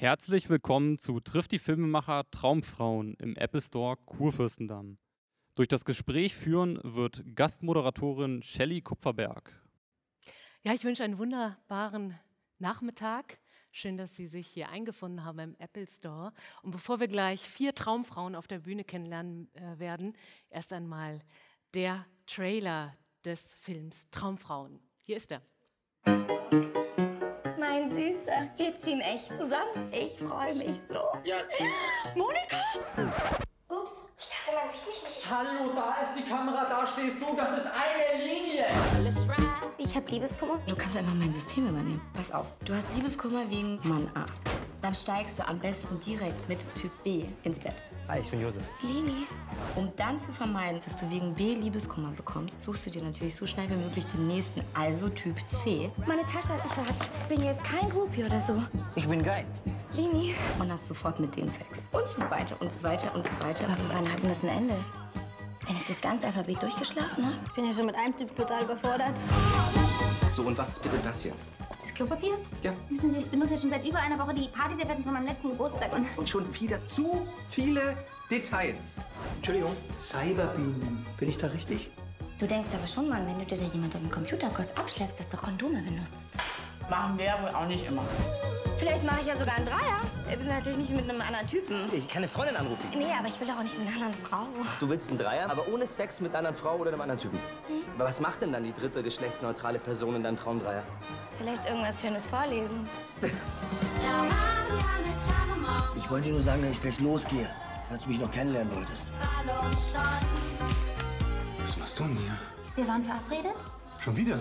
Herzlich willkommen zu Trifft die Filmemacher Traumfrauen im Apple Store Kurfürstendamm. Durch das Gespräch führen wird Gastmoderatorin Shelley Kupferberg. Ja, ich wünsche einen wunderbaren Nachmittag. Schön, dass Sie sich hier eingefunden haben im Apple Store. Und bevor wir gleich vier Traumfrauen auf der Bühne kennenlernen äh, werden, erst einmal der Trailer des Films Traumfrauen. Hier ist er. Süßer, wir ziehen echt zusammen. Ich freue mich so. Ja. Monika? Ups, ich dachte, man sieht mich nicht. Hallo, da ist die Kamera, da stehst du, das ist eine Linie. Ich habe Liebeskummer. Du kannst einfach mein System übernehmen. Pass auf, du hast Liebeskummer wegen Mann A. Dann steigst du am besten direkt mit Typ B ins Bett. Hi, ich bin Josef. Lili, Um dann zu vermeiden, dass du wegen B Liebeskummer bekommst, suchst du dir natürlich so schnell wie möglich den nächsten, also Typ C. meine Tasche hat sich verhakt. Ich bin jetzt kein Groupie oder so. Ich bin geil. Lini, Und hast sofort mit dem Sex. Und so weiter und so weiter und so weiter. aber wann hat denn das ein Ende? Wenn ich das ganze Alphabet durchgeschlafen habe? Ich bin ja schon mit einem Typ total überfordert. So, und was ist bitte das jetzt? Klopapier? Ja. Wissen Sie, ich benutze jetzt schon seit über einer Woche die Partyservietten von meinem letzten Geburtstag und Und schon wieder zu viele Details. Entschuldigung. Cyberbeam. Bin ich da richtig? Du denkst aber schon, Mann, wenn du dir da jemand aus dem Computerkurs abschleppst, das doch Kondome benutzt. Machen wir wohl auch nicht immer. Vielleicht mache ich ja sogar einen Dreier. Ich bin natürlich nicht mit einem anderen Typen. Ich kann eine Freundin anrufen. Nee, aber ich will auch nicht mit einer anderen Frau. Du willst einen Dreier, aber ohne Sex mit einer anderen Frau oder einem anderen Typen. Aber was macht denn dann die dritte geschlechtsneutrale Person in deinem Traumdreier? Vielleicht irgendwas Schönes vorlesen. Ich wollte dir nur sagen, dass ich gleich losgehe, falls du mich noch kennenlernen wolltest. Was machst du denn hier? wir waren verabredet. Schon wieder?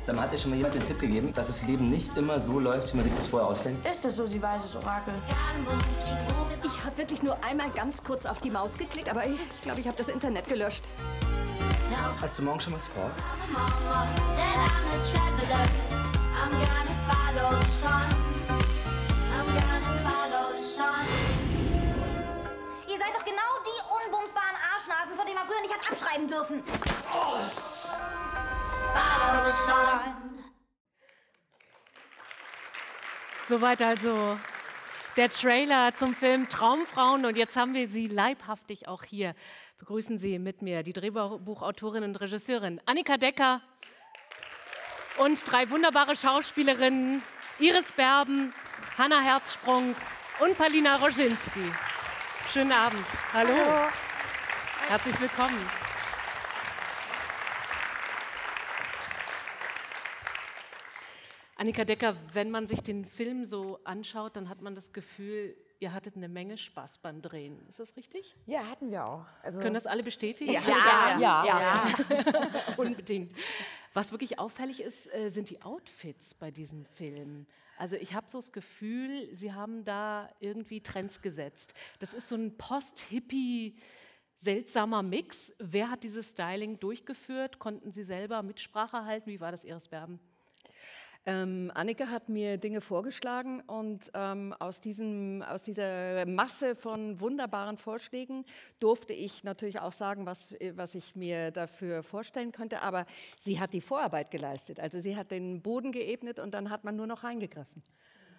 Sag mal, hat dir schon mal jemand den Tipp gegeben, dass das Leben nicht immer so läuft, wie man sich das vorher ausdenkt? Ist das so, sie weißes Orakel? Ich habe wirklich nur einmal ganz kurz auf die Maus geklickt, aber ich glaube, ich habe das Internet gelöscht. Hast du morgen schon was vor? Ihr seid doch genau die unbumsbaren Arschnasen, von denen man früher nicht hat abschreiben dürfen. Soweit also der Trailer zum Film Traumfrauen. Und jetzt haben wir sie leibhaftig auch hier. Begrüßen Sie mit mir die Drehbuchautorin und Regisseurin Annika Decker und drei wunderbare Schauspielerinnen Iris Berben, Hanna Herzsprung und Palina Roschinski. Schönen Abend. Hallo. Herzlich willkommen. Annika Decker, wenn man sich den Film so anschaut, dann hat man das Gefühl, ihr hattet eine Menge Spaß beim Drehen. Ist das richtig? Ja, hatten wir auch. Also, Können das alle bestätigen? ja, Alle ja, da? ja, Unbedingt. Was wirklich auffällig ist, äh, sind die Outfits bei diesem Film. Also ich habe so das Gefühl, Sie haben da irgendwie Trends gesetzt. Das ist so ein Post-Hippie, seltsamer Mix. Wer hat dieses Styling durchgeführt? Konnten Sie selber Mitsprache halten? Wie war das, Iris Berben? Ähm, Annika hat mir Dinge vorgeschlagen und ähm, aus, diesem, aus dieser Masse von wunderbaren Vorschlägen durfte ich natürlich auch sagen, was, äh, was ich mir dafür vorstellen könnte. Aber sie hat die Vorarbeit geleistet. Also sie hat den Boden geebnet und dann hat man nur noch reingegriffen.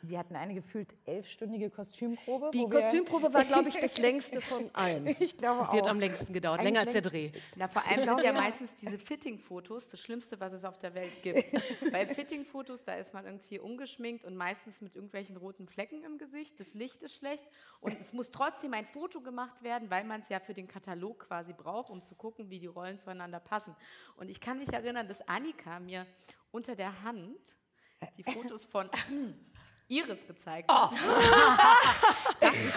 Wir hatten eine gefühlt elfstündige Kostümprobe. Die Kostümprobe war, glaube ich, das längste von allen. Ich glaube auch. Die hat am längsten gedauert, länger als der Dreh. Na, vor allem sind ja meistens diese Fitting-Fotos das Schlimmste, was es auf der Welt gibt. Bei Fitting-Fotos, da ist man irgendwie ungeschminkt und meistens mit irgendwelchen roten Flecken im Gesicht. Das Licht ist schlecht und es muss trotzdem ein Foto gemacht werden, weil man es ja für den Katalog quasi braucht, um zu gucken, wie die Rollen zueinander passen. Und ich kann mich erinnern, dass Annika mir unter der Hand die Fotos von Iris gezeigt hat.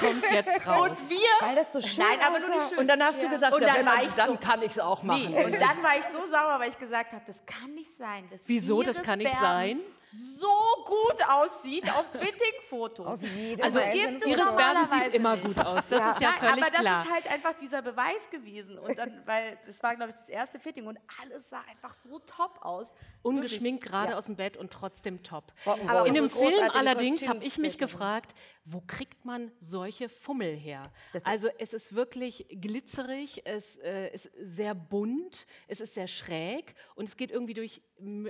Kommt jetzt raus. Und wir Weil das so schön Nein, aber nur aussah. die schön. Und dann hast du gesagt, Und ja, dann wenn war man, ich dann so- kann ich es auch machen. Nee, und dann war ich so sauer, weil ich gesagt habe, das kann nicht sein. Dass Wieso, das kann nicht sein? So gut aussieht auf Fitting-Fotos. Auf jeden Also Fall. gibt es Iris Berben sieht immer gut aus. Das ist ja Nein, völlig aber das klar. ist halt einfach dieser Beweis gewesen. Und dann, weil das war, glaube ich, das erste Fitting und alles sah einfach so top aus. Ungeschminkt gerade aus dem Bett und trotzdem top. Aber In dem Film allerdings habe ich mich gefragt, wo kriegt man solche Fummel her? also es ist wirklich glitzerig, es äh, ist sehr bunt, es ist sehr schräg und es geht irgendwie durch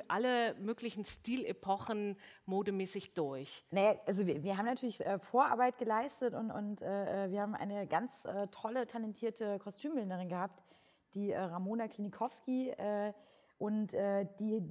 alle möglichen Stilepochen modemäßig durch. Naja, also wir, wir haben natürlich äh, Vorarbeit geleistet und, und äh, äh wir haben eine ganz äh, tolle, talentierte Kostümbildnerin gehabt, die äh, Ramona Klinikowski. und die,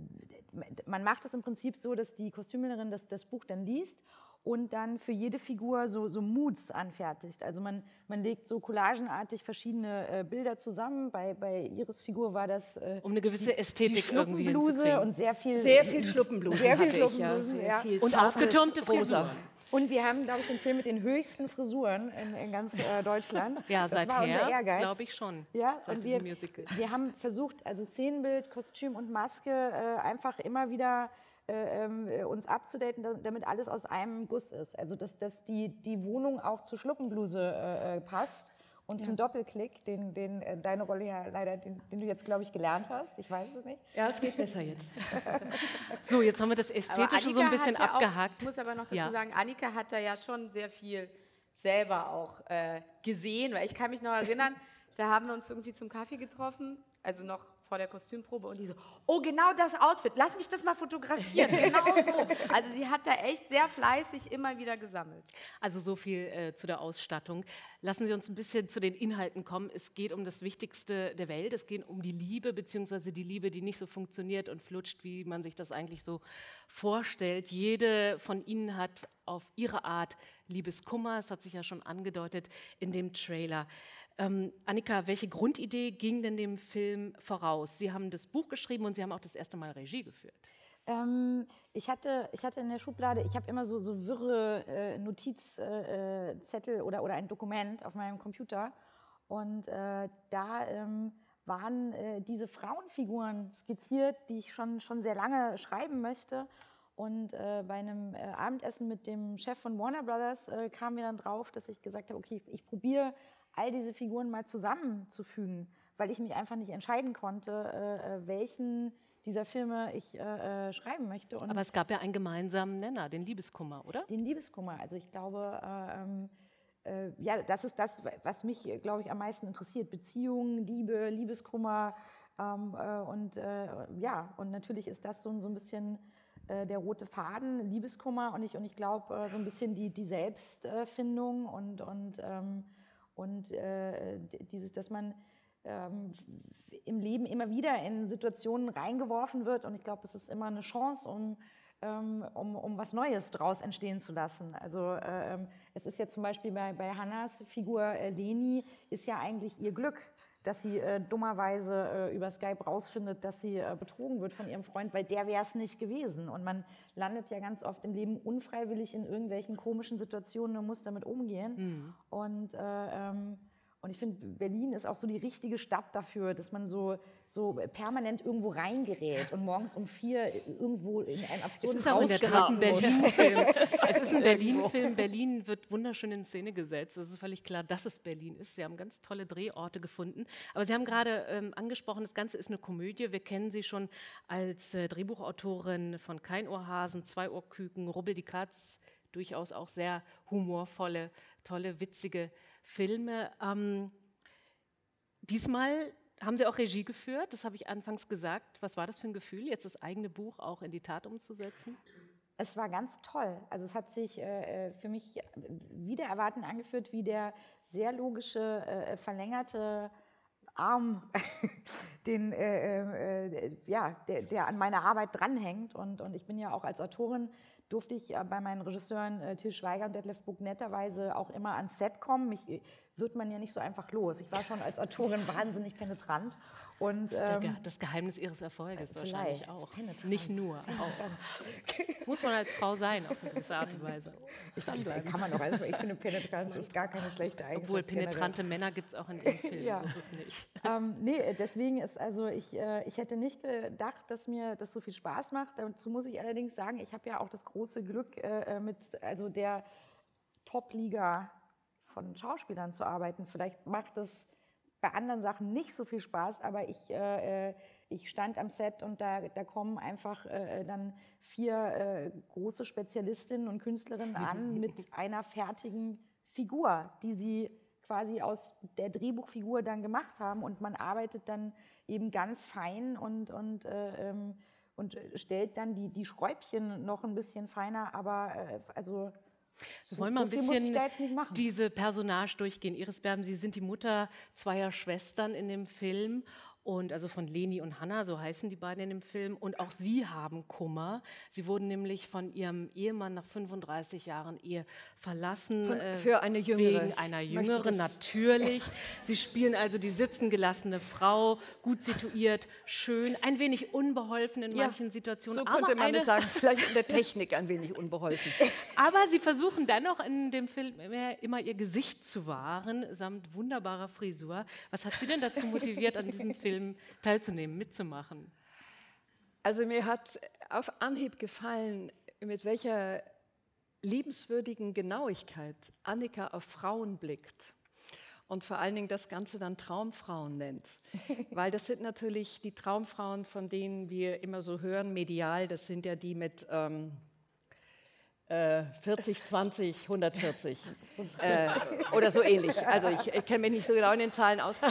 man macht das im Prinzip so, dass die Kostümbildnerin das, das Buch dann liest und dann für jede Figur so, so Moods anfertigt. Also man, man legt so collagenartig verschiedene äh, Bilder zusammen. Bei, bei Iris Figur war das äh, um eine gewisse Ästhetik die irgendwie hinzukriegen. und sehr viel sehr viel Schluppenbluse sehr viel Schluppenbluse, ich, ja. ja. Viel und aufgetürmte Frisuren. Und wir haben, glaube ich, den Film mit den höchsten Frisuren in, in ganz äh, Deutschland. ja, das seither, war unser Ehrgeiz. glaube ich schon. Ja, und wir, wir haben versucht, also Szenenbild, Kostüm und Maske äh, einfach immer wieder äh, ähm, äh, uns abzudaten, damit alles aus einem Guss ist. Also dass, dass die, die Wohnung auch zur Schluppenbluse äh, äh, passt. Und ja. zum Doppelklick, den, den äh, deine Rolle ja leider, den, den du jetzt, glaube ich, gelernt hast. Ich weiß es nicht. Ja, es geht besser jetzt. so, jetzt haben wir das Ästhetische so ein bisschen ja abgehakt. Auch, ich muss aber noch dazu ja. sagen, Annika hat da ja schon sehr viel selber auch äh, gesehen, weil ich kann mich noch erinnern, da haben wir uns irgendwie zum Kaffee getroffen, also noch vor der Kostümprobe und die so, oh, genau das Outfit, lass mich das mal fotografieren, genau so. Also sie hat da echt sehr fleißig immer wieder gesammelt. Also so viel äh, zu der Ausstattung. Lassen Sie uns ein bisschen zu den Inhalten kommen. Es geht um das Wichtigste der Welt, es geht um die Liebe, beziehungsweise die Liebe, die nicht so funktioniert und flutscht, wie man sich das eigentlich so vorstellt. Jede von Ihnen hat auf ihre Art Liebeskummer, das hat sich ja schon angedeutet in dem Trailer. Ähm, Annika, welche Grundidee ging denn dem Film voraus? Sie haben das Buch geschrieben und Sie haben auch das erste Mal Regie geführt. Ähm, ich, hatte, ich hatte in der Schublade, ich habe immer so, so wirre äh, Notizzettel äh, oder, oder ein Dokument auf meinem Computer. Und äh, da ähm, waren äh, diese Frauenfiguren skizziert, die ich schon, schon sehr lange schreiben möchte. Und äh, bei einem äh, Abendessen mit dem Chef von Warner Brothers äh, kam mir dann drauf, dass ich gesagt habe, okay, ich, ich probiere all diese Figuren mal zusammenzufügen, weil ich mich einfach nicht entscheiden konnte, äh, äh, welchen dieser Filme ich äh, äh, schreiben möchte. Und Aber es gab ja einen gemeinsamen Nenner, den Liebeskummer, oder? Den Liebeskummer. Also ich glaube, äh, ähm, äh, ja, das ist das, was mich, glaube ich, am meisten interessiert. Beziehungen, Liebe, Liebeskummer. Ähm, und ja, und natürlich ist das so, so ein bisschen der rote Faden, Liebeskummer und ich, und ich glaube, so ein bisschen die, die Selbstfindung und, und ähm, und äh, dieses, dass man ähm, im Leben immer wieder in Situationen reingeworfen wird. Und ich glaube, es ist immer eine Chance, um, ähm, um, um was Neues daraus entstehen zu lassen. Also äh, es ist ja zum Beispiel bei, bei Hannas Figur äh, Leni, ist ja eigentlich ihr Glück dass sie äh, dummerweise äh, über Skype rausfindet, dass sie äh, betrogen wird von ihrem Freund, weil der wäre es nicht gewesen. Und man landet ja ganz oft im Leben unfreiwillig in irgendwelchen komischen Situationen und muss damit umgehen. Mhm. Und äh, ähm, und ich finde, Berlin ist auch so die richtige Stadt dafür, dass man so, so permanent irgendwo reingerät und morgens um vier irgendwo in einen absurden Haus geraten Berlin-Film. es ist ein Berlin-Film. Berlin wird wunderschön in Szene gesetzt. Es ist völlig klar, dass es Berlin ist. Sie haben ganz tolle Drehorte gefunden. Aber Sie haben gerade ähm, angesprochen, das Ganze ist eine Komödie. Wir kennen Sie schon als äh, Drehbuchautorin von Kein Ohrhasen, Zwei Ohrküken, Rubbel die Katz, durchaus auch sehr humorvolle, tolle, witzige Filme. Ähm, diesmal haben Sie auch Regie geführt, das habe ich anfangs gesagt. Was war das für ein Gefühl, jetzt das eigene Buch auch in die Tat umzusetzen? Es war ganz toll. Also es hat sich äh, äh für mich wieder erwarten angeführt, wie der sehr logische, äh, verlängerte Arm, den, äh, äh, ja, der, der, an meiner Arbeit dranhängt. Und, und ich bin ja auch als Autorin durfte ich äh, bei meinen Regisseuren äh, Till Schweiger und Detlef Buck netterweise auch immer ans Set kommen. Mich äh, wird man ja nicht so einfach los. Ich war schon als Autorin wahnsinnig penetrant. Und, das, ähm, das Geheimnis ihres Erfolges wahrscheinlich auch. Penetranz. Nicht nur, auch. Muss man als Frau sein, auf eine gewisse Art und Weise. Ich, ich, kann man doch alles, ich finde Penetranz ist gar keine schlechte Eigenschaft. Obwohl penetrante generell. Männer gibt es auch in Ihrem Film, ja. so ist es nicht. Ähm, nee, deswegen ist also, ich, äh, ich hätte nicht gedacht, dass mir das so viel Spaß macht. Dazu muss ich allerdings sagen, ich habe ja auch das große Glück äh, äh, mit also der Top-Liga von Schauspielern zu arbeiten. Vielleicht macht es bei anderen Sachen nicht so viel Spaß, aber ich, äh, äh, ich stand am Set und da, da kommen einfach äh, dann vier äh, große Spezialistinnen und Künstlerinnen an mit einer fertigen Figur, die sie quasi aus der Drehbuchfigur dann gemacht haben und man arbeitet dann eben ganz fein und, und, äh, ähm, und stellt dann die, die Schräubchen noch ein bisschen feiner, aber äh, also wir wollen mal ein bisschen diese Personage durchgehen. Iris Berben, Sie sind die Mutter zweier Schwestern in dem Film und also von Leni und Hanna, so heißen die beiden in dem Film. Und auch sie haben Kummer. Sie wurden nämlich von ihrem Ehemann nach 35 Jahren Ehe verlassen. Von, äh, für eine jüngere. Wegen einer jüngeren, natürlich. Sie spielen also die sitzen gelassene Frau, gut situiert, schön, ein wenig unbeholfen in manchen ja, Situationen. So könnte man es sagen, vielleicht in der Technik ein wenig unbeholfen. Aber sie versuchen dennoch in dem Film immer ihr Gesicht zu wahren, samt wunderbarer Frisur. Was hat Sie denn dazu motiviert, an diesem Film Film teilzunehmen, mitzumachen? Also mir hat auf Anhieb gefallen, mit welcher liebenswürdigen Genauigkeit Annika auf Frauen blickt und vor allen Dingen das Ganze dann Traumfrauen nennt. Weil das sind natürlich die Traumfrauen, von denen wir immer so hören, medial, das sind ja die mit ähm, 40, 20, 140 äh, oder so ähnlich. Also ich, ich kenne mich nicht so genau in den Zahlen aus.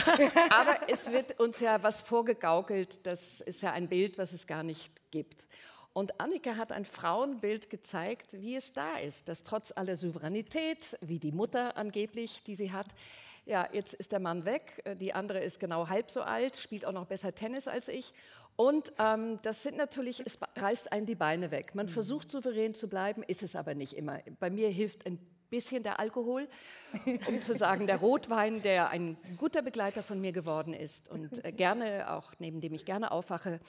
Aber es wird uns ja was vorgegaukelt, das ist ja ein Bild, was es gar nicht gibt. Und Annika hat ein Frauenbild gezeigt, wie es da ist, dass trotz aller Souveränität, wie die Mutter angeblich, die sie hat, ja, jetzt ist der Mann weg, die andere ist genau halb so alt, spielt auch noch besser Tennis als ich und ähm, das sind natürlich, es reißt einem die Beine weg. Man mhm. versucht souverän zu bleiben, ist es aber nicht immer. Bei mir hilft ein bisschen der Alkohol, um zu sagen, der Rotwein, der ein guter Begleiter von mir geworden ist und äh, gerne auch, neben dem ich gerne aufwache.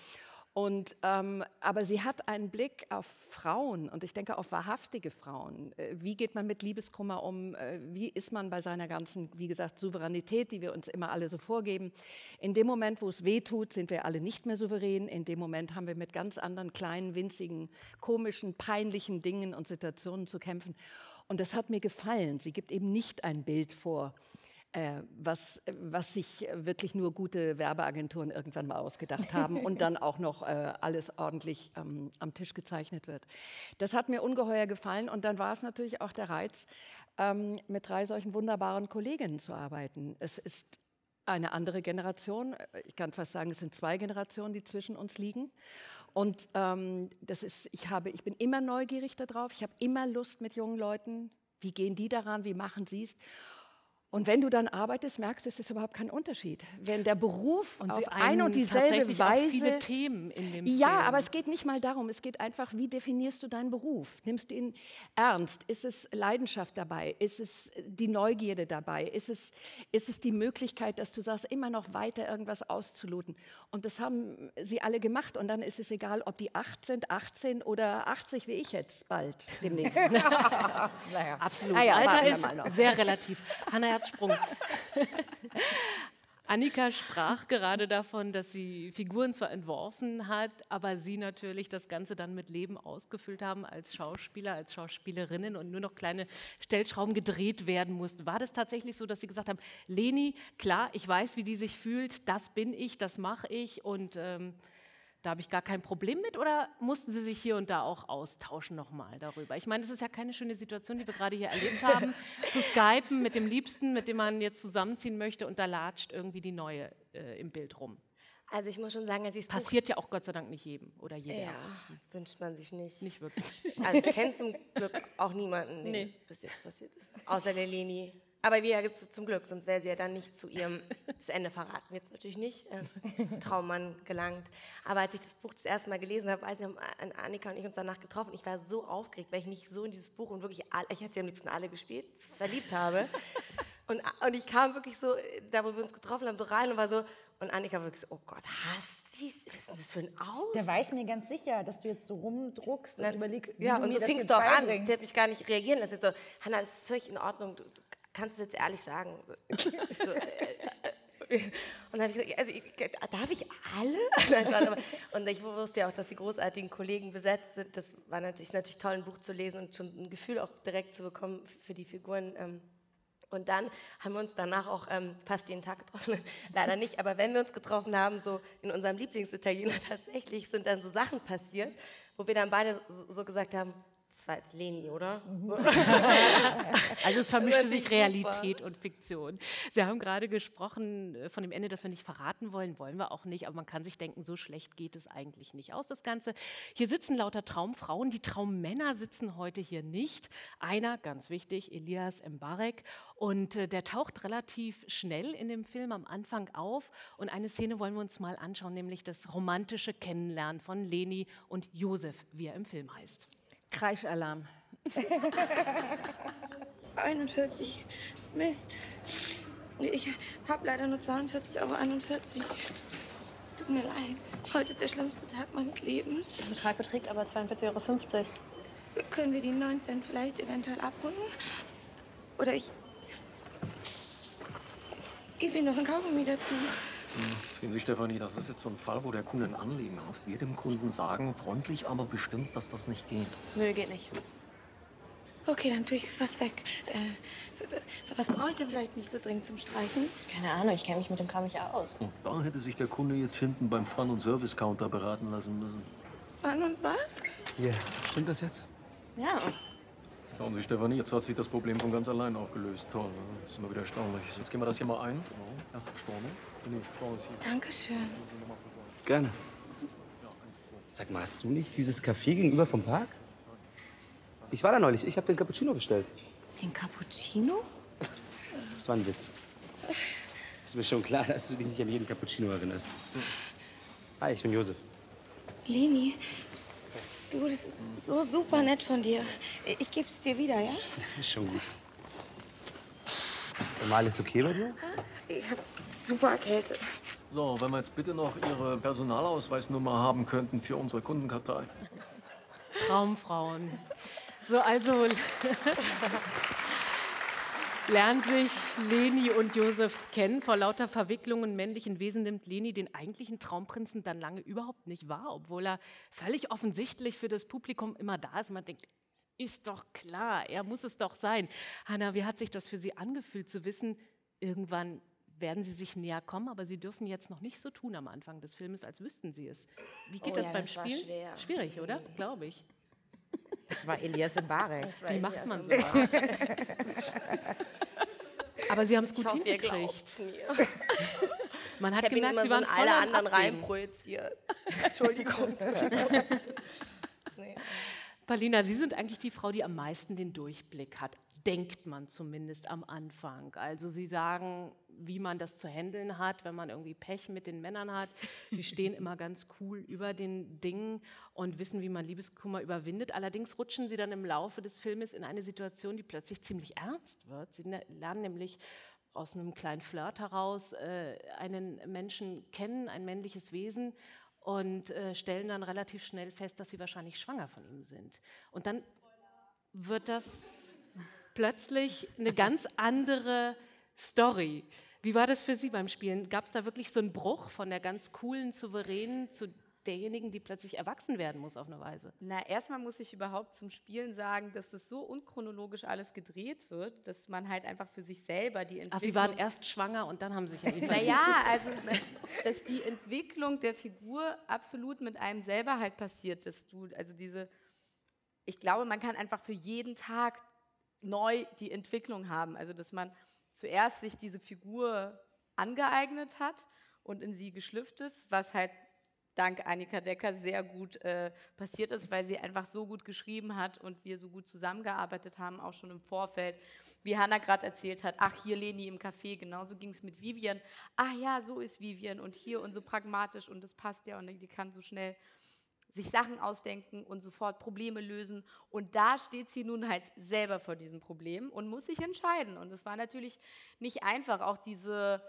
Und, ähm, aber sie hat einen Blick auf Frauen und ich denke auf wahrhaftige Frauen. Äh, wie geht man mit Liebeskummer um? Äh, wie ist man bei seiner ganzen, wie gesagt, Souveränität, die wir uns immer alle so vorgeben? In dem Moment, wo es weh tut, sind wir alle nicht mehr souverän. In dem Moment haben wir mit ganz anderen kleinen, winzigen, komischen, peinlichen Dingen und Situationen zu kämpfen. Und das hat mir gefallen. Sie gibt eben nicht ein Bild vor was, was sich wirklich nur gute Werbeagenturen irgendwann mal ausgedacht haben und dann auch noch äh, alles ordentlich ähm, am Tisch gezeichnet wird. Das hat mir ungeheuer gefallen und dann war es natürlich auch der Reiz, ähm, mit drei solchen wunderbaren Kolleginnen zu arbeiten. Es ist eine andere Generation, ich kann fast sagen, es sind zwei Generationen, die zwischen uns liegen. Und ähm, das ist, ich, habe, ich bin immer neugierig darauf, ich habe immer Lust mit jungen Leuten, wie gehen die daran, wie machen sie es. Und wenn du dann arbeitest, merkst du, es ist überhaupt kein Unterschied. Wenn der Beruf und auf ein und dieselbe Weise. viele Themen in dem ja, Film. aber es geht nicht mal darum. Es geht einfach, wie definierst du deinen Beruf? Nimmst du ihn ernst? Ist es Leidenschaft dabei? Ist es die Neugierde dabei? Ist es, ist es die Möglichkeit, dass du sagst, immer noch weiter irgendwas auszuloten? Und das haben sie alle gemacht. Und dann ist es egal, ob die 8 sind, 18 oder 80, wie ich jetzt bald demnächst. naja. Absolut. Naja, Alter ist sehr relativ. Hannah Herzsprung. Annika sprach gerade davon, dass sie Figuren zwar entworfen hat, aber sie natürlich das Ganze dann mit Leben ausgefüllt haben als Schauspieler, als Schauspielerinnen und nur noch kleine Stellschrauben gedreht werden mussten. War das tatsächlich so, dass Sie gesagt haben, Leni, klar, ich weiß, wie die sich fühlt, das bin ich, das mache ich und ähm, da habe ich gar kein Problem mit oder mussten Sie sich hier und da auch austauschen nochmal darüber? Ich meine, es ist ja keine schöne Situation, die wir gerade hier erlebt haben, zu skypen mit dem Liebsten, mit dem man jetzt zusammenziehen möchte und da latscht irgendwie die Neue äh, im Bild rum. Also ich muss schon sagen, als ich Passiert ja auch Gott sei Dank nicht jedem oder jeder. Ja, das wünscht man sich nicht. Nicht wirklich. Also ich kenne zum Glück auch niemanden, dem nee. bis jetzt passiert ist. Außer der Leni. Aber wie ja zum Glück, sonst wäre sie ja dann nicht zu ihrem, das Ende verraten jetzt natürlich nicht, äh, Traummann gelangt. Aber als ich das Buch das erste Mal gelesen habe, als Annika und ich uns danach getroffen, ich war so aufgeregt, weil ich mich so in dieses Buch und wirklich, alle, ich hätte sie am liebsten alle gespielt, verliebt habe. Und, und ich kam wirklich so, da wo wir uns getroffen haben, so rein und war so, und Annika wirklich so, oh Gott, hast du was ist das für ein Aus? Da war ich mir ganz sicher, dass du jetzt so rumdruckst und Na, überlegst, wie ja, du und mir so fingst du auch an. Der hat mich gar nicht reagieren lassen. So, Hanna, das ist völlig in Ordnung. Du, du kannst du jetzt ehrlich sagen? So, äh, äh, und dann habe ich gesagt, also, darf ich alle? und ich wusste ja auch, dass die großartigen Kollegen besetzt sind. Das war natürlich, natürlich toll, ein Buch zu lesen und schon ein Gefühl auch direkt zu bekommen für die Figuren. Ähm, Und dann haben wir uns danach auch ähm, fast jeden Tag getroffen. Leider nicht, aber wenn wir uns getroffen haben, so in unserem Lieblingsitaliener tatsächlich, sind dann so Sachen passiert, wo wir dann beide so, so gesagt haben, war jetzt Leni, oder? Also es vermischte sich Realität und Fiktion. Sie haben gerade gesprochen äh, von dem Ende, das wir nicht verraten wollen, wollen wir auch nicht, aber man kann sich denken, so schlecht geht es eigentlich nicht aus, das Ganze. Hier sitzen lauter Traumfrauen, die Traummänner sitzen heute hier nicht. Einer, ganz wichtig, Elias Mbarek und äh, der taucht relativ schnell in dem Film am Anfang auf und eine Szene wollen wir uns mal anschauen, nämlich das romantische Kennenlernen von Leni und Josef, wie er im Film heißt. Kreischalarm. 41. Mist. Ich habe leider nur 42,41 Euro. Es tut mir leid. Heute ist der schlimmste Tag meines Lebens. Der Betrag beträgt aber 42,50 Euro. Können wir die 9 Cent vielleicht eventuell abholen? Oder ich gebe Ihnen noch ein Kaugummi dazu. Sehen Sie, Stefanie, das ist jetzt so ein Fall, wo der Kunde ein Anliegen hat. Wir dem Kunden sagen, freundlich, aber bestimmt, dass das nicht geht. Nö, geht nicht. Okay, dann tue ich was weg. Äh, was brauche ich denn vielleicht nicht so dringend zum Streichen? Keine Ahnung, ich kenne mich mit dem Kram nicht aus. Und da hätte sich der Kunde jetzt hinten beim Fun- und Service-Counter beraten lassen müssen. Wann und was? Hier, stimmt das jetzt? Ja. Schauen Sie, Stefanie, jetzt hat sich das Problem von ganz allein aufgelöst. Toll, das ist immer wieder erstaunlich. Jetzt gehen wir das hier mal ein. Genau. Erst Abstornung. Dankeschön. Gerne. Sag mal, hast du nicht dieses Café gegenüber vom Park? Ich war da neulich. Ich habe den Cappuccino bestellt. Den Cappuccino? Das war ein Witz. Ist mir schon klar, dass du dich nicht an jeden Cappuccino erinnerst. Hi, ich bin Josef. Leni, du, das ist so super nett von dir. Ich, es dir wieder, ja? Ist schon gut. War alles okay bei dir? Ich habe super erkältet. So, wenn wir jetzt bitte noch Ihre Personalausweisnummer haben könnten für unsere Kundenkartei. Traumfrauen. So, also lernen sich Leni und Josef kennen. Vor lauter Verwicklungen männlichen Wesen nimmt Leni den eigentlichen Traumprinzen dann lange überhaupt nicht wahr, obwohl er völlig offensichtlich für das Publikum immer da ist. Man denkt, ist doch klar, er muss es doch sein. Hanna, wie hat sich das für Sie angefühlt zu wissen, irgendwann werden Sie sich näher kommen, aber Sie dürfen jetzt noch nicht so tun am Anfang des Filmes, als wüssten Sie es. Wie geht Oh das ja, beim das war Spielen? schwer. Schwierig, oder? Glaube ich. Es war Elias Mbarek. Das war Wie Elias macht man sowas? Aber Sie haben es gut ich hoffe, hingekriegt. Man hat gemerkt, immer Sie so waren in voll alle anderen reinprojiziert. Entschuldigung. Entschuldigung. nee. Paulina, Sie sind eigentlich die Frau, die am meisten den Durchblick hat. Denkt man zumindest am Anfang. Also Sie sagen, wie man das zu handeln hat, wenn man irgendwie Pech mit den Männern hat. Sie stehen immer ganz cool über den Dingen und wissen, wie man Liebeskummer überwindet. Allerdings rutschen Sie dann im Laufe des Filmes in eine Situation, die plötzlich ziemlich ernst wird. Sie ne- lernen nämlich aus einem kleinen Flirt heraus äh, einen Menschen kennen, ein männliches Wesen und äh, stellen dann relativ schnell fest, dass sie wahrscheinlich schwanger von ihm sind. Und dann wird das plötzlich eine ganz andere Story. Wie war das für Sie beim Spielen? Gab es da wirklich so einen Bruch von der ganz coolen, souveränen zu derjenigen, die plötzlich erwachsen werden muss auf eine Weise? Na, erstmal muss ich überhaupt zum Spielen sagen, dass das so unchronologisch alles gedreht wird, dass man halt einfach für sich selber die Entwicklung... Ach, Sie waren erst schwanger und dann haben Sie sich ja Naja, also dass die Entwicklung der Figur absolut mit einem selber halt passiert, dass du, also diese, ich glaube, man kann einfach für jeden Tag neu die Entwicklung haben. Also dass man zuerst sich diese Figur angeeignet hat und in sie geschlüpft ist, was halt dank Annika Decker sehr gut äh, passiert ist, weil sie einfach so gut geschrieben hat und wir so gut zusammengearbeitet haben, auch schon im Vorfeld. Wie Hanna gerade erzählt hat, ach, hier Leni im Café, genauso ging es mit Vivian. Ach ja, so ist Vivian und hier und so pragmatisch und das passt ja und die kann so schnell sich Sachen ausdenken und sofort Probleme lösen. Und da steht sie nun halt selber vor diesem Problem und muss sich entscheiden. Und es war natürlich nicht einfach, auch diese,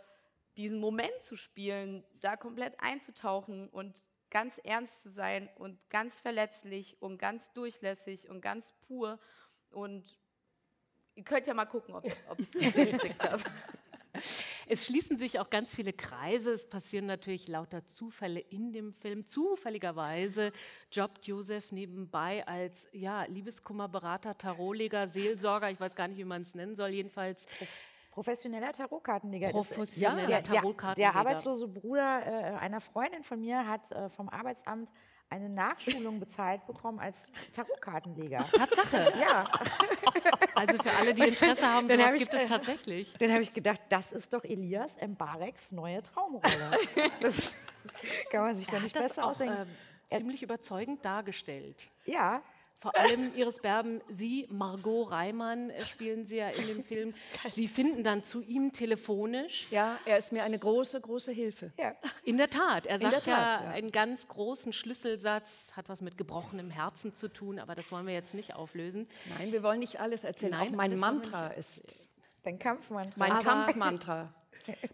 diesen Moment zu spielen, da komplett einzutauchen und ganz ernst zu sein und ganz verletzlich und ganz durchlässig und ganz pur. Und ihr könnt ja mal gucken, ob, ob ich das hingekriegt habe. Es schließen sich auch ganz viele Kreise. Es passieren natürlich lauter Zufälle in dem Film. Zufälligerweise jobbt Josef nebenbei als ja, Liebeskummerberater, Tarotleger, Seelsorger. Ich weiß gar nicht, wie man es nennen soll. Jedenfalls Professioneller Tarotkartenleger. Professioneller der, der, Tarotkartenleger. der arbeitslose Bruder äh, einer Freundin von mir hat äh, vom Arbeitsamt eine Nachschulung bezahlt bekommen als Tarotkartenleger. Tatsache. Ja. Also für alle, die Interesse haben, Dann sowas hab ich, gibt es äh, tatsächlich. Dann habe ich gedacht, das ist doch Elias Mbareks neue Traumrolle. das kann man sich doch hat nicht besser auch, ausdenken. ähm, ziemlich überzeugend dargestellt. Ja. Vor allem Iris Berben, Sie, Margot Reimann, äh, spielen Sie ja in dem Film. Sie finden dann zu ihm telefonisch. Ja, er ist mir eine große, große Hilfe. Ja. In der Tat. Er sagt ja, Tat, ja. einen ganz großen Schlüsselsatz, hat was mit gebrochenem Herzen zu tun, aber das wollen wir jetzt nicht auflösen. Nein, wir wollen nicht alles erzählen. Nein, Auch mein Mantra ist Dein Kampfmantra. mein Aber- Kampfmantra.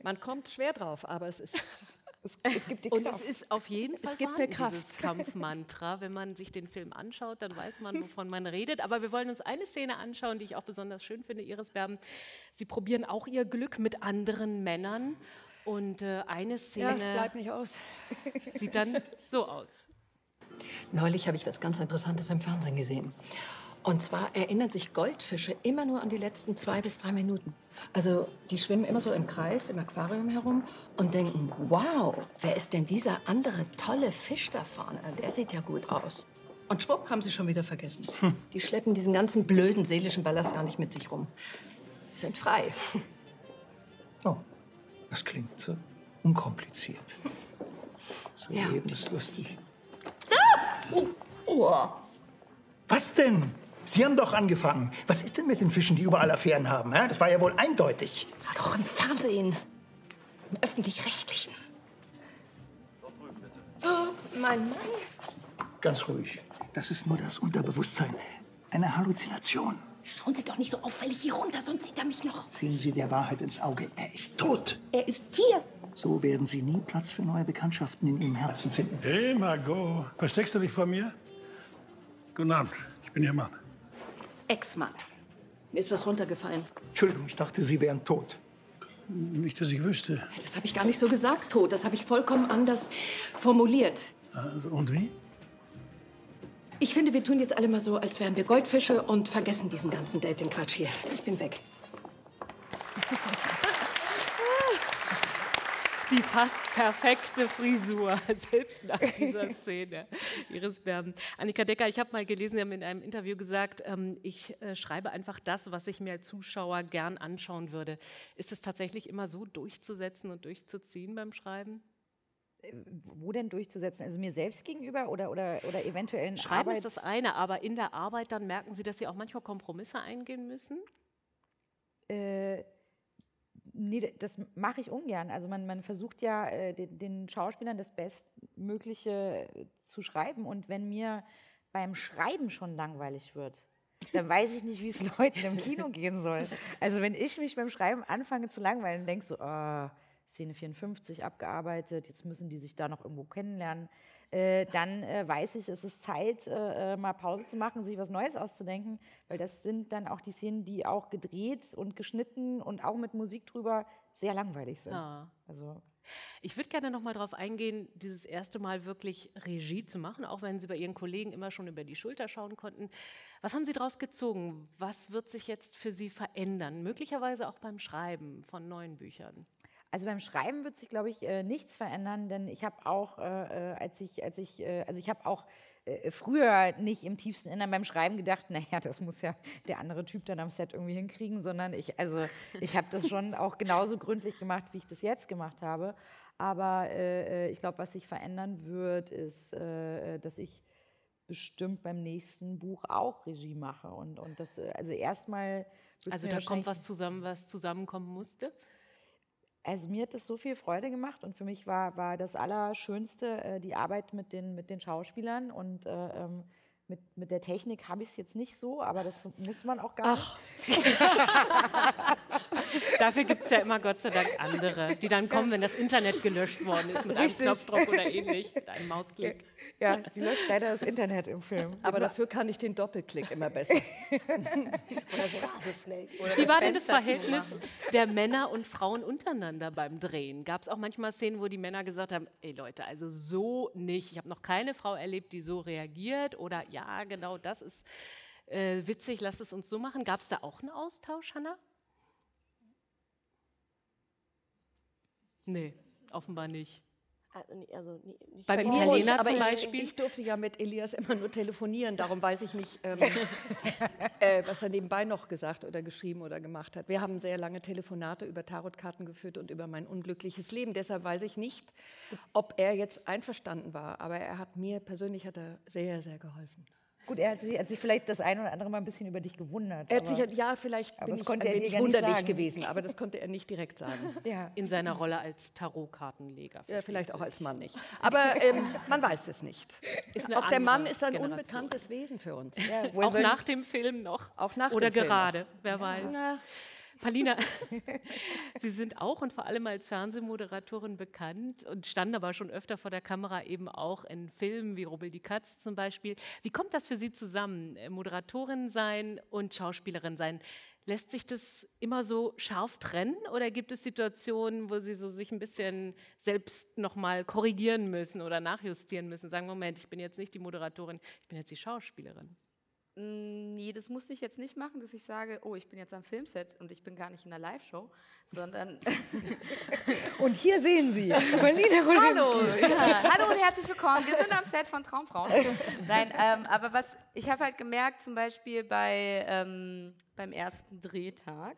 Man kommt schwer drauf, aber es ist. Es, es gibt die Und Kraft. es ist auf jeden Fall Es gibt vorhanden, Kraft. dieses Kampfmantra. Wenn man sich den Film anschaut, dann weiß man, wovon man redet. Aber wir wollen uns eine Szene anschauen, die ich auch besonders schön finde, Iris Berben. Sie probieren auch ihr Glück mit anderen Männern. Und äh, eine Ja, Szene es bleibt nicht aus. sieht dann so aus. Neulich habe ich was ganz Interessantes im Fernsehen gesehen. Und zwar erinnern sich Goldfische immer nur an die letzten zwei bis drei Minuten. Also die schwimmen immer so im Kreis, im Aquarium herum und denken, wow, wer ist denn dieser andere tolle Fisch da vorne? Der sieht ja gut aus. Und schwupp, haben sie schon wieder vergessen. Die schleppen diesen ganzen blöden seelischen Ballast gar nicht mit sich rum. Die sind frei. Oh, das klingt so unkompliziert. So Ja. lebenslustig. Oh, oh. Was denn? Sie haben doch angefangen. Was ist denn mit den Fischen, die überall Affären haben? hä? Das war ja wohl eindeutig. Das war doch im Fernsehen. Im Öffentlich-Rechtlichen. Oh, mein Mann. Ganz ruhig. Das ist nur das Unterbewusstsein. Eine Halluzination. Schauen Sie doch nicht so auffällig hier runter, sonst sieht er mich noch. Sehen Sie der Wahrheit ins Auge. Er ist tot. Er ist hier. So werden Sie nie Platz für neue Bekanntschaften in Ihrem Herzen finden. Hey, Margot. Versteckst du dich vor mir? Guten Abend. Ich bin Ihr Mann. Ex-Mann. Mir ist was runtergefallen. Entschuldigung, ich dachte, Sie wären tot. Nicht, dass ich wüsste. Das habe ich gar nicht so gesagt, tot. Das habe ich vollkommen anders formuliert. Äh, Und wie? Ich finde, wir tun jetzt alle mal so, als wären wir Goldfische und vergessen diesen ganzen Dating-Quatsch hier. Ich bin weg. Die fast perfekte Frisur, selbst nach dieser Szene. Iris Berben. Annika Decker, ich habe mal gelesen, Sie haben in einem Interview gesagt, ähm, ich äh, schreibe einfach das, was ich mir als Zuschauer gern anschauen würde. Ist es tatsächlich immer so durchzusetzen und durchzuziehen beim Schreiben? Wo denn durchzusetzen? Also mir selbst gegenüber oder, oder, oder eventuell in Schreiben Arbeit? ist das eine, aber in der Arbeit dann merken Sie, dass Sie auch manchmal Kompromisse eingehen müssen? Äh, nee, das mache ich ungern. Also man, man versucht ja äh, den, den Schauspielern das Bestmögliche äh, zu schreiben. Und wenn mir beim Schreiben schon langweilig wird, dann weiß ich nicht, wie es Leuten im Kino gehen soll. Also wenn ich mich beim Schreiben anfange zu langweilen und denke so, ah, Szene 54 abgearbeitet, jetzt müssen die sich da noch irgendwo kennenlernen, äh, dann äh, weiß ich, es ist Zeit, äh, äh, mal Pause zu machen, sich was Neues auszudenken, weil das sind dann auch die Szenen, die auch gedreht und geschnitten und auch mit Musik drüber sehr langweilig sind. Ja. Also Ich würde gerne noch mal darauf eingehen, dieses erste Mal wirklich Regie zu machen, auch wenn Sie bei Ihren Kollegen immer schon über die Schulter schauen konnten. Was haben Sie daraus gezogen? Was wird sich jetzt für Sie verändern? Möglicherweise auch beim Schreiben von neuen Büchern. Also beim Schreiben wird sich, glaube ich, äh, nichts verändern, denn ich habe auch, äh, äh, als ich, als ich, äh, also ich habe auch äh, früher nicht im tiefsten Innern beim Schreiben gedacht, naja, das muss ja der andere Typ dann am Set irgendwie hinkriegen, sondern ich, also ich habe das schon auch genauso gründlich gemacht, wie ich das jetzt gemacht habe. Aber äh, ich glaube, was sich verändern wird, ist, dass ich bestimmt beim nächsten Buch auch Regie mache und, und das, also erstmal. Also da kommt was zusammen, was zusammenkommen musste. Also mir hat das so viel Freude gemacht und für mich war, war das Allerschönste äh, die Arbeit mit den, mit den Schauspielern und äh, ähm, mit, mit der Technik habe ich es jetzt nicht so, aber das muss man auch gar Ach. Dafür gibt es ja immer Gott sei Dank andere, die dann kommen, wenn das Internet gelöscht worden ist, mit Richtig. einem Knopfdruck oder ähnlich, mit einem Mausklick. Ja, sie löscht leider das Internet im Film. Aber dafür kann ich den Doppelklick immer besser. Oder so Rasenfleck. Oder Wie war denn das Verhältnis der Männer und Frauen untereinander beim Drehen? Gab es auch manchmal Szenen, wo die Männer gesagt haben, ey Leute, also so nicht. Ich habe noch keine Frau erlebt, die so reagiert oder ja, genau das ist äh, witzig, lasst es uns so machen. Gab es da auch einen Austausch, Hannah? Nee, offenbar nicht. Also, nee, also nicht Beim. Italiener aber zum ich, Beispiel? Ich durfte ja mit Elias immer nur telefonieren, darum weiß ich nicht, ähm, äh, was er nebenbei noch gesagt oder geschrieben oder gemacht hat. Wir haben sehr lange Telefonate über Tarotkarten geführt und über mein unglückliches Leben. Deshalb weiß ich nicht, ob er jetzt einverstanden war. Aber er hat mir persönlich hat er sehr, sehr geholfen. Gut, er hat sich, hat sich vielleicht das ein oder andere Mal ein bisschen über dich gewundert. Er hat sich, ja, vielleicht aber bin das ich konnte ein er wenig wunderlich gewesen, aber das konnte er nicht direkt sagen. Ja. In seiner Rolle als Tarotkartenleger. Ja, vielleicht auch als Mann nicht. Aber ähm, man weiß es nicht. Auch der Mann ist ein Generation. unbekanntes Wesen für uns. auch nach dem Film noch. Auch nach Oder dem Film gerade, noch. wer weiß. Ja. Palina, Sie sind auch und vor allem als Fernsehmoderatorin bekannt und standen aber schon öfter vor der Kamera, eben auch in Filmen wie Rubbel die Katz zum Beispiel. Wie kommt das für Sie zusammen? Äh, Moderatorin sein und Schauspielerin sein? Lässt sich das immer so scharf trennen oder gibt es Situationen, wo Sie so sich ein bisschen selbst nochmal korrigieren müssen oder nachjustieren müssen? Sagen, Moment, ich bin jetzt nicht die Moderatorin, ich bin jetzt die Schauspielerin. Mm, Nee, das musste ich jetzt nicht machen, dass ich sage, oh, ich bin jetzt am Filmset und ich bin gar nicht in der Live-Show, sondern Und hier sehen Sie Marlene Hallo, ja, hallo und herzlich willkommen. Wir sind am Set von Traumfrauen. Nein, ähm, aber was ich habe halt gemerkt, zum Beispiel bei ähm, beim ersten Drehtag,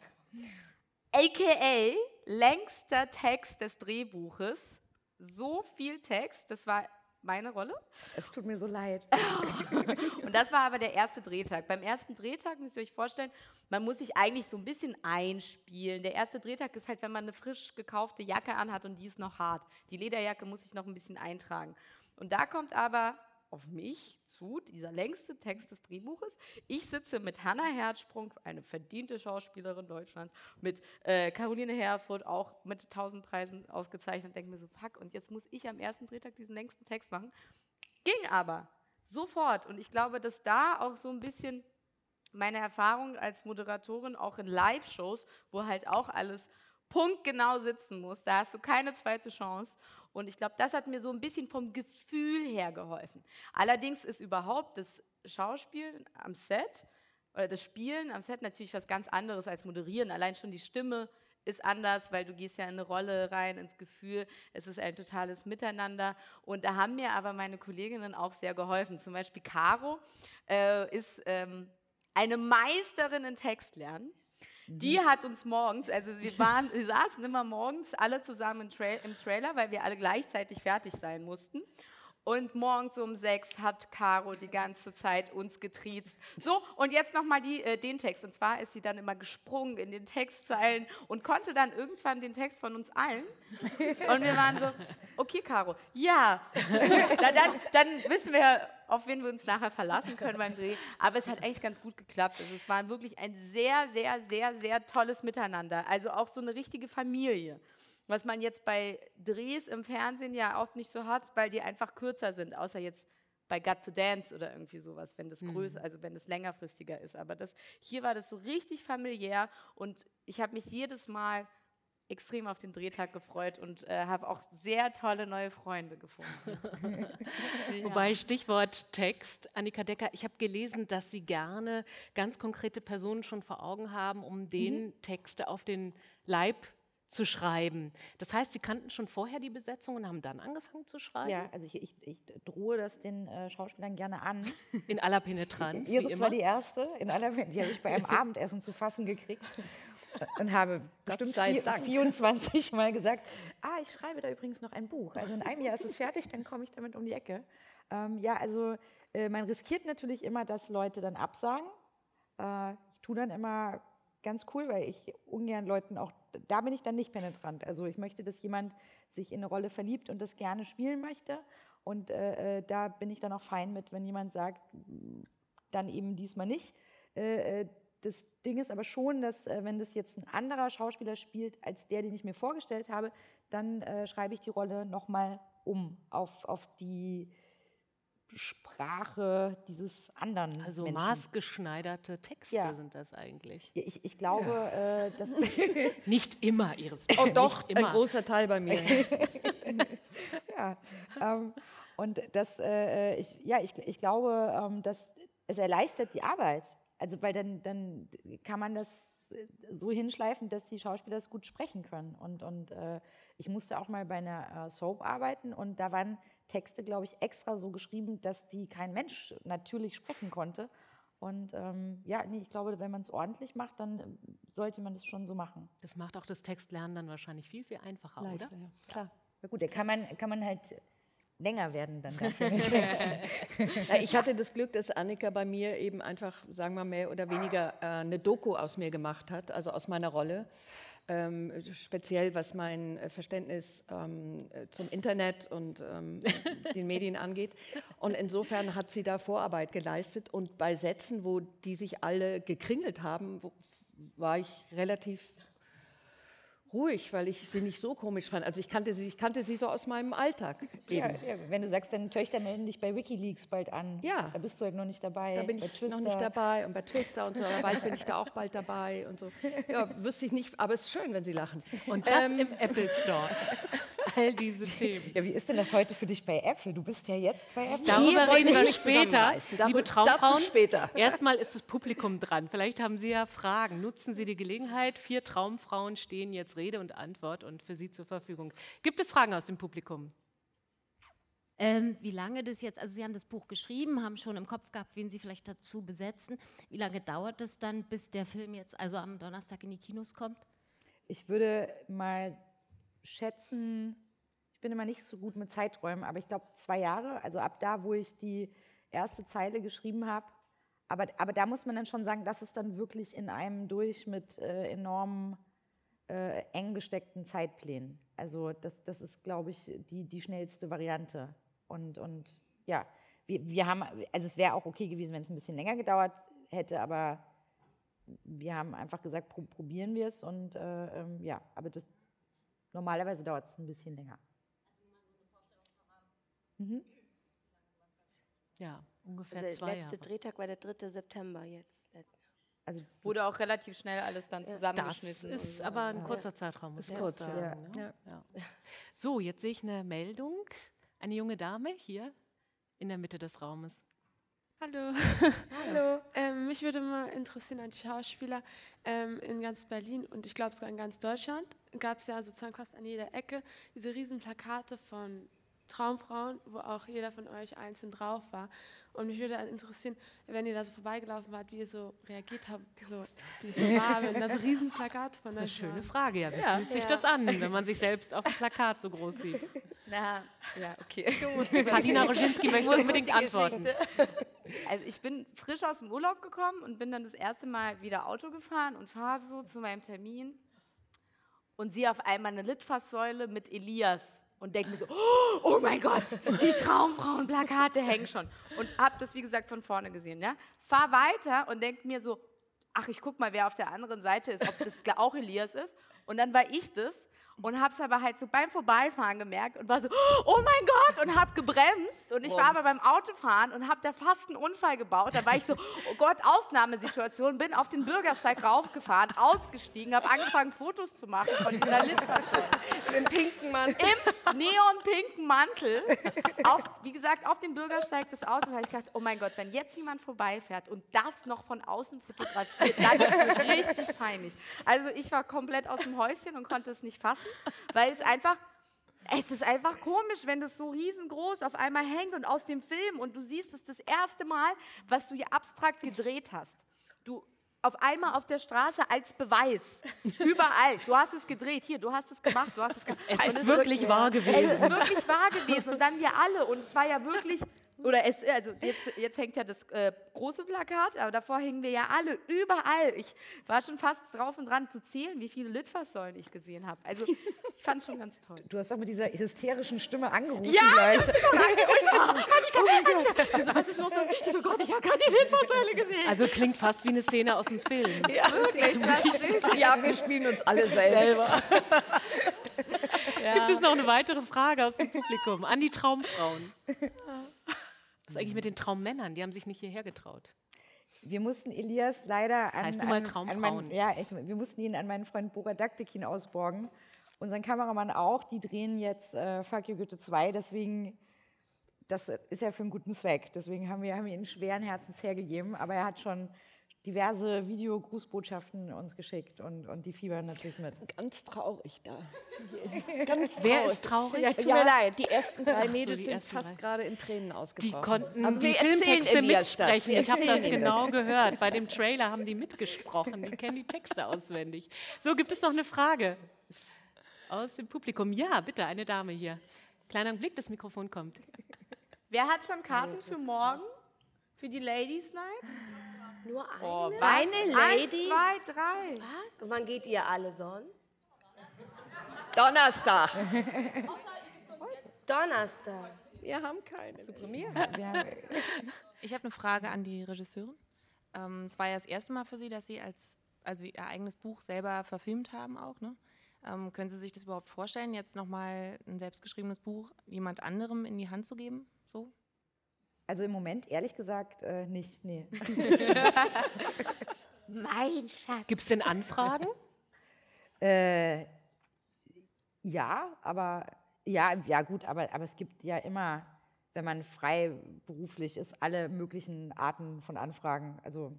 aka längster Text des Drehbuches, so viel Text, das war meine Rolle. Es tut mir so leid. Und das war aber der erste Drehtag. Beim ersten Drehtag müsst ihr euch vorstellen, man muss sich eigentlich so ein bisschen einspielen. Der erste Drehtag ist halt, wenn man eine frisch gekaufte Jacke anhat und die ist noch hart. Die Lederjacke muss ich noch ein bisschen eintragen. Und da kommt aber auf mich zu, dieser längste Text des Drehbuches. Ich sitze mit Hannah Herzsprung, eine verdiente Schauspielerin Deutschlands, mit äh, Caroline Herfurth, auch mit 1000 Preisen ausgezeichnet, denke mir so, fuck, und jetzt muss ich am ersten Drehtag diesen längsten Text machen. Ging aber sofort. Und ich glaube, dass da auch so ein bisschen meine Erfahrung als Moderatorin auch in Live-Shows, wo halt auch alles punktgenau sitzen muss, da hast du keine zweite Chance. Und ich glaube, das hat mir so ein bisschen vom Gefühl her geholfen. Allerdings ist überhaupt das Schauspielen am Set oder das Spielen am Set natürlich was ganz anderes als moderieren. Allein schon die Stimme ist anders, weil du gehst ja in eine Rolle rein, ins Gefühl. Es ist ein totales Miteinander. Und da haben mir aber meine Kolleginnen auch sehr geholfen. Zum Beispiel Caro äh, ist ähm, eine Meisterin in Textlernen. Die hat uns morgens, also wir, waren, wir saßen immer morgens alle zusammen im, Tra im Trailer, weil wir alle gleichzeitig fertig sein mussten. Und morgens um sechs hat Caro die ganze Zeit uns getriezt. So, und jetzt nochmal äh, den Text. Und zwar ist sie dann immer gesprungen in den Textzeilen und konnte dann irgendwann den Text von uns allen. Und wir waren so, okay, Caro, ja, dann, dann, dann wissen wir, auf wen wir uns nachher verlassen können beim Dreh. Aber es hat eigentlich ganz gut geklappt. Also es war wirklich ein sehr, sehr, sehr, sehr tolles Miteinander. Also auch so eine richtige Familie. Was man jetzt bei Drehs im Fernsehen ja oft nicht so hat, weil die einfach kürzer sind, außer jetzt bei Got to Dance oder irgendwie sowas, wenn das Mhm. größer, also wenn das längerfristiger ist. Aber das, hier war das so richtig familiär und ich habe mich jedes Mal extrem auf den Drehtag gefreut und äh, habe auch sehr tolle neue Freunde gefunden. Wobei Stichwort Text, Annika Decker, ich habe gelesen, dass Sie gerne ganz konkrete Personen schon vor Augen haben, um denen Texte auf den Leib zu schreiben. Das heißt, Sie kannten schon vorher die Besetzung und haben dann angefangen zu schreiben? Ja, also ich, ich, ich drohe das den äh, Schauspielern gerne an. In aller Penetranz, wie Iris immer? war die erste, in aller die habe ich bei einem Abendessen zu fassen gekriegt und habe bestimmt vier, Dank. 24 Mal gesagt, ah, ich schreibe da übrigens noch ein Buch. Also in einem Jahr ist es fertig, dann komme ich damit um die Ecke. Ähm, ja, also äh, man riskiert natürlich immer, dass Leute dann absagen. Äh, ich tue dann immer ganz cool, weil ich ungern Leuten auch, da bin ich dann nicht penetrant. Also ich möchte, dass jemand sich in eine Rolle verliebt und das gerne spielen möchte. Und äh, äh, da bin ich dann auch fein mit, wenn jemand sagt, dann eben diesmal nicht. Äh, äh, das Ding ist aber schon, dass äh, wenn das jetzt ein anderer Schauspieler spielt als der, den ich mir vorgestellt habe, dann äh, schreibe ich die Rolle nochmal um auf, auf die Sprache dieses anderen Also Menschen. maßgeschneiderte Texte Ja. sind das eigentlich. Ja, ich, ich glaube, äh, dass Nicht immer, Iris. Oh nicht doch, immer. ein großer Teil bei mir. ja, ähm, und das, äh, ich, ja, ich, ich glaube, ähm, dass es erleichtert die Arbeit. Also, weil dann, dann kann man das so hinschleifen, dass die Schauspieler es gut sprechen können. Und, und äh, ich musste auch mal bei einer äh, Soap arbeiten und da waren Texte, glaube ich, extra so geschrieben, dass die kein Mensch natürlich sprechen konnte. Und ähm, ja, nee, ich glaube, wenn man es ordentlich macht, dann äh, sollte man das schon so machen. Das macht auch das Textlernen dann wahrscheinlich viel, viel einfacher, Leichter, oder? Ja. Klar. Ja, gut, da kann man, kann man halt länger werden dann dafür mit ich hatte das Glück, dass Annika bei mir eben einfach, sagen wir mehr oder weniger, äh, eine Doku aus mir gemacht hat, also aus meiner Rolle. Ähm, speziell was mein äh, Verständnis ähm, äh, zum Internet und ähm, den Medien angeht. Und insofern hat sie da Vorarbeit geleistet. Und bei Sätzen, wo die sich alle gekringelt haben, wo, war ich relativ ruhig, weil ich sie nicht so komisch fand. Also ich kannte sie, ich kannte sie so aus meinem Alltag. Ja, ja, wenn du sagst, deine Töchter melden dich bei WikiLeaks bald an, ja. da bist du halt noch nicht dabei. Da bin ich noch nicht dabei und bei Twister und so, aber bald bin ich da auch bald dabei und so. Ja, wüsste ich nicht, aber es ist schön, wenn sie lachen. Und das ähm, im Apple Store. All diese Themen. Ja, wie ist denn das heute für dich bei Apple? Du bist ja jetzt bei Apple. Darüber reden wir später. Liebe Traumfrauen, später. erstmal ist das Publikum dran. Vielleicht haben Sie ja Fragen. Nutzen Sie die Gelegenheit. Vier Traumfrauen stehen jetzt Rede und Antwort und für Sie zur Verfügung. Gibt es Fragen aus dem Publikum? Ähm, wie lange das jetzt, also Sie haben das Buch geschrieben, haben schon im Kopf gehabt, wen Sie vielleicht dazu besetzen. Wie lange dauert es dann, bis der Film jetzt also am Donnerstag in die Kinos kommt? Ich würde mal schätzen, ich bin immer nicht so gut mit Zeiträumen, aber ich glaube zwei Jahre, also ab da, wo ich die erste Zeile geschrieben habe. Aber, aber da muss man dann schon sagen, das ist dann wirklich in einem durch mit äh, enormen äh, eng gesteckten Zeitplänen. Also das, das ist, glaube ich, die, die schnellste Variante. Und, und ja, wir, wir haben, also es wäre auch okay gewesen, wenn es ein bisschen länger gedauert hätte, aber wir haben einfach gesagt, pro, probieren wir es und äh, ähm, ja, aber das, normalerweise dauert es ein bisschen länger. Mhm. Ja, ungefähr also zwei Der letzte Jahre. Drehtag war der 3. September jetzt. Also wurde auch relativ schnell alles dann zusammengeschnitten. Das ist aber ein ja. kurzer Zeitraum, muss Ist kurz, sagen. ja. ne? Ja. So, jetzt sehe ich eine Meldung. Eine junge Dame hier in der Mitte des Raumes. Hallo. Hallo. Ähm, mich würde mal interessieren, an die Schauspieler ähm, in ganz Berlin und ich glaube sogar in ganz Deutschland gab es ja sozusagen fast an jeder Ecke diese riesen Plakate von Traumfrauen, wo auch jeder von euch einzeln drauf war. Und mich würde interessieren, wenn ihr da so vorbeigelaufen wart, wie ihr so reagiert habt, so, wie es so war, wenn da so riesen Plakate von Das ist eine euch schöne. Frage, ja. Wie Ja. fühlt sich Ja. das an, wenn man sich selbst auf dem Plakat so groß sieht? Na, ja, okay. Paulina Roginski Ich möchte unbedingt antworten. Also ich bin frisch aus dem Urlaub gekommen und bin dann das erste Mal wieder Auto gefahren und fahre so zu meinem Termin und sehe auf einmal eine Litfaßsäule mit Elias und denke mir so, oh mein Gott, die Traumfrauenplakate hängen schon. Und habe das, wie gesagt, von vorne gesehen. Ja? Fahr weiter und denke mir so, ach, ich guck mal, wer auf der anderen Seite ist, ob das auch Elias ist. Und dann war ich das und habe es aber halt so beim Vorbeifahren gemerkt und war so, oh mein Gott, und habe gebremst. Und ich war aber beim Autofahren und habe da fast einen Unfall gebaut. Da war ich so, oh Gott, Ausnahmesituation, bin auf den Bürgersteig raufgefahren, ausgestiegen, habe angefangen, Fotos zu machen von dieser Litfaßsäule. Im pinken Mantel. Im neonpinken Mantel. Auf, wie gesagt, auf dem Bürgersteig des Autos habe ich gedacht, oh mein Gott, wenn jetzt jemand vorbeifährt und das noch von außen fotografiert, dann ist es richtig peinlich. Also ich war komplett aus dem Häuschen und konnte es nicht fassen, weil es einfach, es ist einfach komisch, wenn das so riesengroß auf einmal hängt und aus dem Film und du siehst es das erste Mal, was du hier abstrakt gedreht hast. Du auf einmal auf der Straße als Beweis. Überall. Du hast es gedreht. Hier, du hast es gemacht. Du hast es gemacht. Es Und ist wirklich wahr Es gewesen. ist wirklich wahr gewesen. Und dann wir alle. Und es war ja wirklich. Oder es, also jetzt, jetzt hängt ja das äh, große Plakat, aber davor hängen wir ja alle überall. Ich war schon fast drauf und dran zu zählen, wie viele Litfaßsäulen ich gesehen habe. Also ich fand schon ganz toll. Du hast doch mit dieser hysterischen Stimme angerufen. Ja, gleich. ich hab sie noch angerufen. Annika, Annika. Sie so, was ist los? Ich so, Gott, ich habe gerade die Litfaßsäule gesehen. Also klingt fast wie eine Szene aus dem Film. Ja, wirklich. Ja, wir spielen uns alle selbst. Gibt es noch eine weitere Frage aus dem Publikum an die Traumfrauen? Was ist eigentlich mit den Traummännern? Die haben sich nicht hierher getraut. Wir mussten Elias leider an, heißt an, an meinen, ja, ich, wir mussten ihn an meinen Freund Bora Daktikin ausborgen. Unseren Kameramann auch. Die drehen jetzt äh, Fuck You Goethe 2. Deswegen, das ist ja für einen guten Zweck. Deswegen haben wir, haben wir ihn schweren Herzens hergegeben. Aber er hat schon diverse Videogrußbotschaften uns geschickt und, und die fiebern natürlich mit. Ganz traurig da. Ganz Wer ist traurig? Ja, tut mir leid. Die ersten drei Ach so, Mädels die sind fast drei. gerade in Tränen Die ausgebrochen. konnten Aber die Filmtexte das. mitsprechen. Ich habe das genau gehört. Bei dem Trailer haben die mitgesprochen. Die kennen die Texte auswendig. So, gibt es noch eine Frage aus dem Publikum? Ja, bitte, eine Dame hier. Kleiner Blick, das Mikrofon kommt. Wer hat schon Karten für morgen? Für die Ladies Night? Nur eine? Oh? Eine Lady? Eins, zwei, drei. Was? Und wann geht ihr alle sonst? Donnerstag. Donnerstag. Wir haben keine. Zur Premiere. Ich habe eine Frage an die Regisseurin. Ähm, es war ja das erste Mal für Sie, dass Sie als, also Ihr eigenes Buch selber verfilmt haben auch. Ne? Ähm, können Sie sich das überhaupt vorstellen, jetzt nochmal ein selbstgeschriebenes Buch jemand anderem in die Hand zu geben? So? Also im Moment, ehrlich gesagt, äh, nicht. Nee. Mein Schatz. Gibt es denn Anfragen? Äh, ja, aber ja, ja gut, aber, aber es gibt ja immer, wenn man freiberuflich ist, alle möglichen Arten von Anfragen. Also,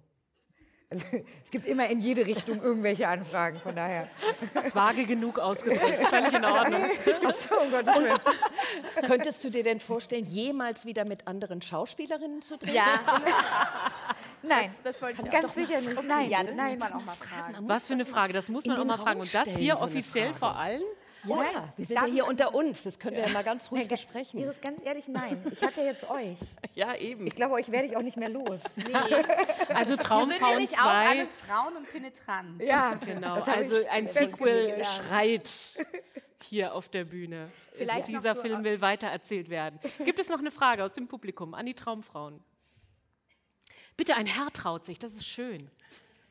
also es gibt immer in jede Richtung irgendwelche Anfragen, von daher. Das ist vage genug ausgedrückt. Völlig in Ordnung. Ach so, um Gottes Willen. Könntest du dir denn vorstellen, jemals wieder mit anderen Schauspielerinnen zu drehen? Ja. Nein, das, das wollte ich ganz sicher nicht. Okay, Nein, ja, das nein. muss man auch mal fragen. Was für eine Frage, das muss man auch mal fragen. Und das hier offiziell vor allen? Ja, wir sind ja hier unter uns. Das können wir ja mal ganz ruhig besprechen. Iris, ganz ehrlich, nein. Ich habe ja jetzt euch. Ja, eben. Ich glaube, euch werde ich auch nicht mehr los. Also Wir sind Traumfrauen nämlich auch 2. alles Frauen und penetrant. Ja, Genau, also ein Sequel ja. schreit hier auf der Bühne. Vielleicht noch dieser so- Film will weitererzählt werden. Gibt es noch eine Frage aus dem Publikum an die Traumfrauen? Bitte, ein Herr traut sich, das ist schön.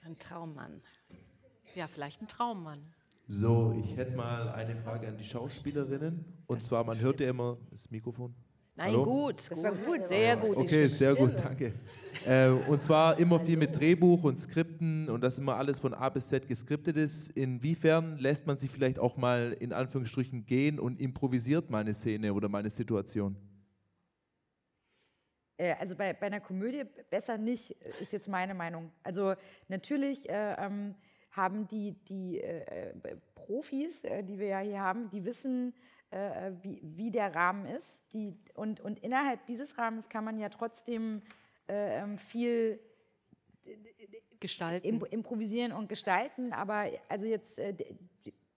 Ein Traummann. Ja, vielleicht ein Traummann. So, ich hätte mal eine Frage an die Schauspielerinnen. Und zwar, man hört ja immer das Mikrofon. Nein, Hallo? gut. Das war gut. Sehr gut. Okay, sehr gut, danke. Äh, und zwar immer viel mit Drehbuch und Skripten und dass immer alles von A bis Z geskriptet ist. Inwiefern lässt man sich vielleicht auch mal in Anführungsstrichen gehen und improvisiert mal eine Szene oder mal eine Situation? Äh, Also bei, bei einer Komödie besser nicht, ist jetzt meine Meinung. Also natürlich äh, ähm, haben die, die äh, äh, Profis, äh, die wir ja hier haben, die wissen, äh, wie, wie der Rahmen ist. Die, und, und innerhalb dieses Rahmens kann man ja trotzdem äh, ähm, viel Gestalten. Im, improvisieren und gestalten. Aber also jetzt äh,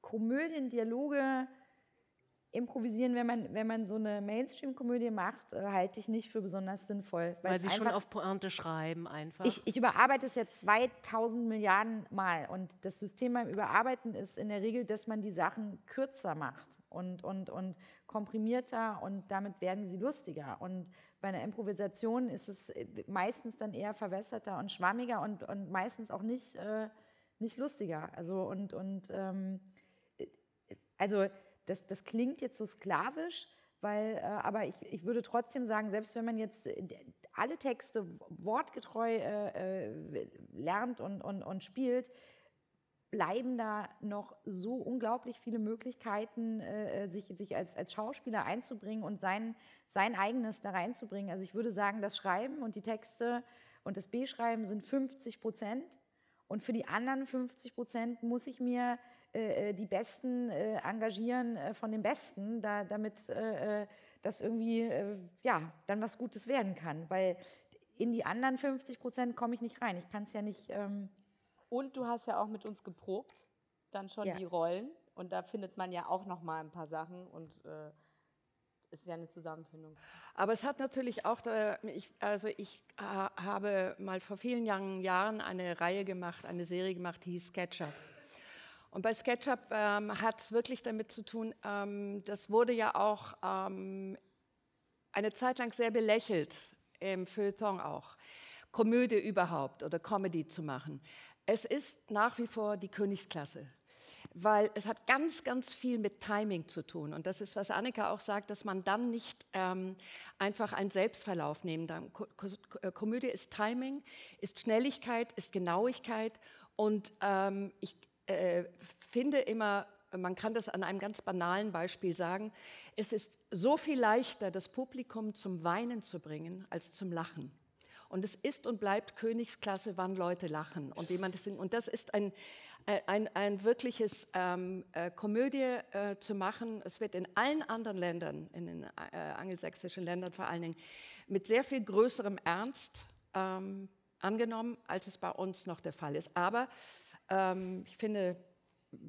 Komödien, Dialoge improvisieren, wenn man, wenn man so eine Mainstream-Komödie macht, äh, halte ich nicht für besonders sinnvoll. Weil sie schon einfach- auf Pointe schreiben einfach. ich, ich überarbeite es ja 2000 Milliarden Mal und das System beim Überarbeiten ist in der Regel, dass man die Sachen kürzer macht und, und, und komprimierter und damit werden sie lustiger. Und bei einer Improvisation ist es äh, meistens dann eher verwässerter und schwammiger und, und meistens auch nicht, äh, nicht lustiger. Also und, und ähm, äh, also das, das klingt jetzt so sklavisch, weil, äh, aber ich, ich würde trotzdem sagen, selbst wenn man jetzt äh, alle Texte wortgetreu äh, äh, lernt und, und, und spielt, bleiben da noch so unglaublich viele Möglichkeiten, äh, sich, sich als, als Schauspieler einzubringen und sein, sein eigenes da reinzubringen. Also ich würde sagen, das Schreiben und die Texte und das B-Schreiben sind 50 Prozent. Und für die anderen 50 Prozent muss ich mir äh, äh, die Besten äh, engagieren äh, von den Besten, da, damit äh, äh, das irgendwie äh, ja, dann was Gutes werden kann. Weil in die anderen 50 Prozent komme ich nicht rein. Ich kann es ja nicht. Ähm, Und du hast ja auch mit uns geprobt, dann schon Ja. die Rollen. Und da findet man ja auch noch mal ein paar Sachen und äh, es ist ja eine Zusammenfindung. Aber es hat natürlich auch, da, ich, also ich habe mal vor vielen Jahren, Jahren eine Reihe gemacht, eine Serie gemacht, die hieß SketchUp. Und bei SketchUp ähm, hat es wirklich damit zu tun, ähm, das wurde ja auch ähm, eine Zeit lang sehr belächelt, im Feuilleton auch, Komödie überhaupt oder Comedy zu machen. Es ist nach wie vor die Königsklasse weil es hat ganz, ganz viel mit Timing zu tun. Und das ist, was Annika auch sagt, dass man dann nicht ähm, einfach einen Selbstverlauf nehmen kann. Ko Ko Komödie ist Timing, ist Schnelligkeit, ist Genauigkeit. Und ähm, ich äh, finde immer, man kann das an einem ganz banalen Beispiel sagen, es ist so viel leichter, das Publikum zum Weinen zu bringen, als zum Lachen. Und es ist und bleibt Königsklasse, wann Leute lachen und wie man das singt. Und das ist ein, ein, ein wirkliches ähm, äh, Komödie äh, zu machen. Es wird in allen anderen Ländern, in den äh, angelsächsischen Ländern vor allen Dingen, mit sehr viel größerem Ernst ähm, angenommen, als es bei uns noch der Fall ist. Aber ähm, ich finde,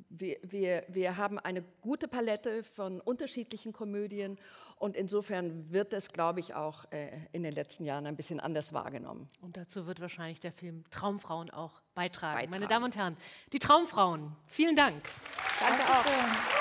wir, wir, wir haben eine gute Palette von unterschiedlichen Komödien und insofern wird es, glaube ich, auch äh, in den letzten Jahren ein bisschen anders wahrgenommen. Und dazu wird wahrscheinlich der Film Traumfrauen auch beitragen. Beitragen. Meine Damen und Herren, die Traumfrauen, vielen Dank. Danke auch.